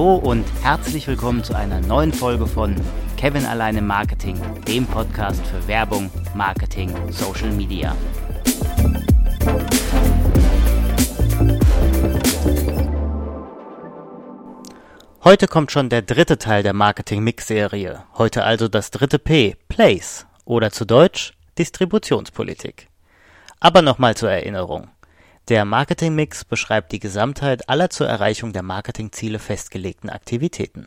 Hallo und herzlich willkommen zu einer neuen Folge von Kevin allein im Marketing, dem Podcast für Werbung, Marketing, Social Media. Heute kommt schon der dritte Teil der Marketing-Mix-Serie. Heute also das dritte P, Place oder zu Deutsch Distributionspolitik. Aber nochmal zur Erinnerung. Der Marketingmix beschreibt die Gesamtheit aller zur Erreichung der Marketingziele festgelegten Aktivitäten.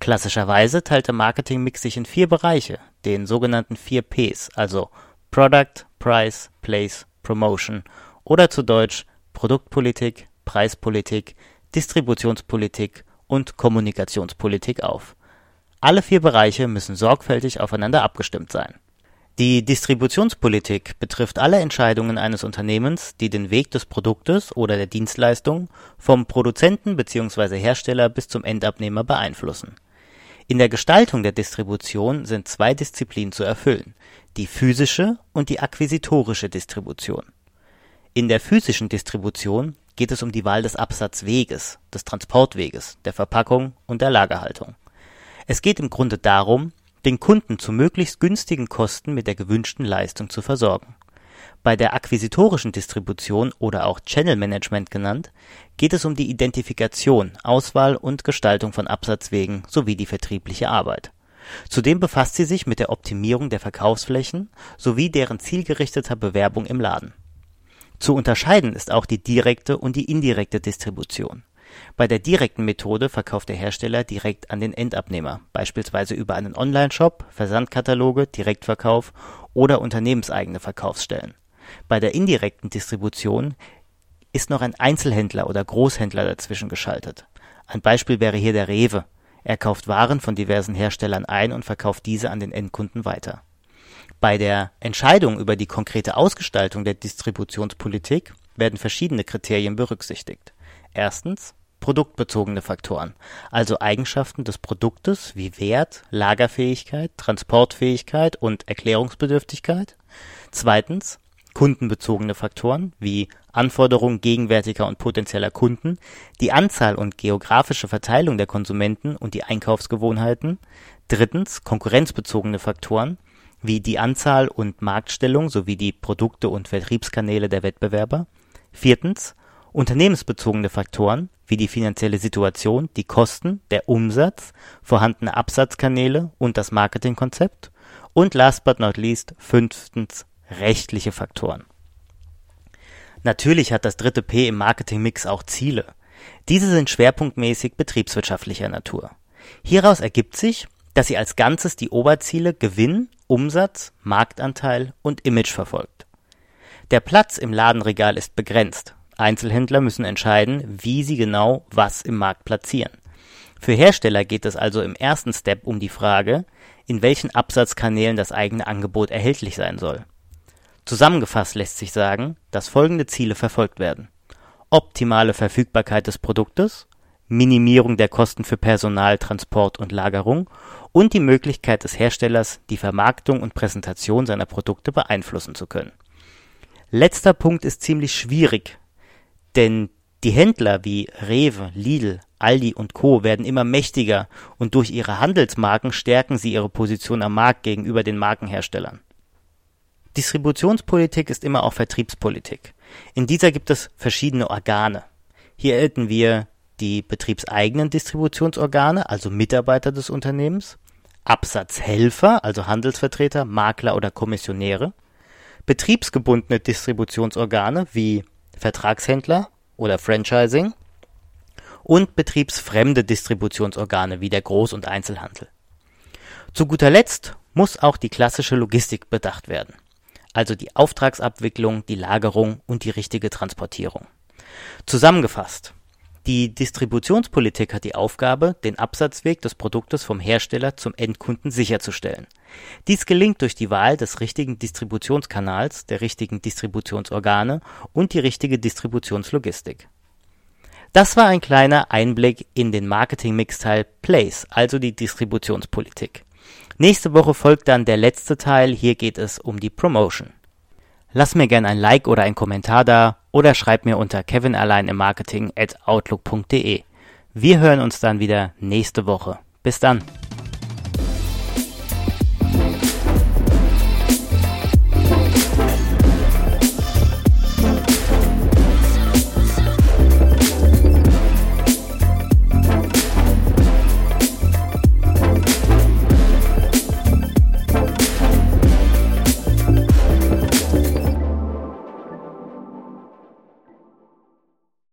Klassischerweise teilt der Marketingmix sich in vier Bereiche, den sogenannten vier Ps, also Product, Price, Place, Promotion oder zu Deutsch Produktpolitik, Preispolitik, Distributionspolitik und Kommunikationspolitik auf. Alle vier Bereiche müssen sorgfältig aufeinander abgestimmt sein die Distributionspolitik betrifft alle Entscheidungen eines Unternehmens, die den Weg des Produktes oder der Dienstleistung vom Produzenten bzw. Hersteller bis zum Endabnehmer beeinflussen. In der Gestaltung der Distribution sind zwei Disziplinen zu erfüllen, die physische und die akquisitorische Distribution. In der physischen Distribution geht es um die Wahl des Absatzweges, des Transportweges, der Verpackung und der Lagerhaltung. Es geht im Grunde darum den Kunden zu möglichst günstigen Kosten mit der gewünschten Leistung zu versorgen. Bei der akquisitorischen Distribution oder auch Channel Management genannt, geht es um die Identifikation, Auswahl und Gestaltung von Absatzwegen sowie die vertriebliche Arbeit. Zudem befasst sie sich mit der Optimierung der Verkaufsflächen sowie deren zielgerichteter Bewerbung im Laden. Zu unterscheiden ist auch die direkte und die indirekte Distribution bei der direkten Methode verkauft der Hersteller direkt an den Endabnehmer, beispielsweise über einen Onlineshop, Versandkataloge, Direktverkauf oder unternehmenseigene Verkaufsstellen. Bei der indirekten Distribution ist noch ein Einzelhändler oder Großhändler dazwischen geschaltet. Ein Beispiel wäre hier der Rewe. Er kauft Waren von diversen Herstellern ein und verkauft diese an den Endkunden weiter. Bei der Entscheidung über die konkrete Ausgestaltung der Distributionspolitik werden verschiedene Kriterien berücksichtigt. Erstens produktbezogene Faktoren, also Eigenschaften des Produktes wie Wert, Lagerfähigkeit, Transportfähigkeit und Erklärungsbedürftigkeit. Zweitens kundenbezogene Faktoren wie Anforderungen gegenwärtiger und potenzieller Kunden, die Anzahl und geografische Verteilung der Konsumenten und die Einkaufsgewohnheiten. Drittens konkurrenzbezogene Faktoren wie die Anzahl und Marktstellung sowie die Produkte und Vertriebskanäle der Wettbewerber. Viertens Unternehmensbezogene Faktoren wie die finanzielle Situation, die Kosten, der Umsatz, vorhandene Absatzkanäle und das Marketingkonzept und last but not least fünftens rechtliche Faktoren. Natürlich hat das dritte P im Marketingmix auch Ziele. Diese sind schwerpunktmäßig betriebswirtschaftlicher Natur. Hieraus ergibt sich, dass sie als Ganzes die Oberziele Gewinn, Umsatz, Marktanteil und Image verfolgt. Der Platz im Ladenregal ist begrenzt, Einzelhändler müssen entscheiden, wie sie genau was im Markt platzieren. Für Hersteller geht es also im ersten Step um die Frage, in welchen Absatzkanälen das eigene Angebot erhältlich sein soll. Zusammengefasst lässt sich sagen, dass folgende Ziele verfolgt werden. Optimale Verfügbarkeit des Produktes, Minimierung der Kosten für Personal, Transport und Lagerung und die Möglichkeit des Herstellers, die Vermarktung und Präsentation seiner Produkte beeinflussen zu können. Letzter Punkt ist ziemlich schwierig, denn die Händler wie Rewe, Lidl, Aldi und Co. werden immer mächtiger und durch ihre Handelsmarken stärken sie ihre Position am Markt gegenüber den Markenherstellern. Distributionspolitik ist immer auch Vertriebspolitik. In dieser gibt es verschiedene Organe. Hier hätten wir die betriebseigenen Distributionsorgane, also Mitarbeiter des Unternehmens, Absatzhelfer, also Handelsvertreter, Makler oder Kommissionäre, betriebsgebundene Distributionsorgane wie Vertragshändler oder Franchising und betriebsfremde Distributionsorgane wie der Groß- und Einzelhandel. Zu guter Letzt muss auch die klassische Logistik bedacht werden, also die Auftragsabwicklung, die Lagerung und die richtige Transportierung. Zusammengefasst, die Distributionspolitik hat die Aufgabe, den Absatzweg des Produktes vom Hersteller zum Endkunden sicherzustellen. Dies gelingt durch die Wahl des richtigen Distributionskanals, der richtigen Distributionsorgane und die richtige Distributionslogistik. Das war ein kleiner Einblick in den Marketing-Mix-Teil Place, also die Distributionspolitik. Nächste Woche folgt dann der letzte Teil, hier geht es um die Promotion. Lass mir gerne ein Like oder ein Kommentar da oder schreib mir unter kevinallein im Marketing at outlook.de. Wir hören uns dann wieder nächste Woche. Bis dann.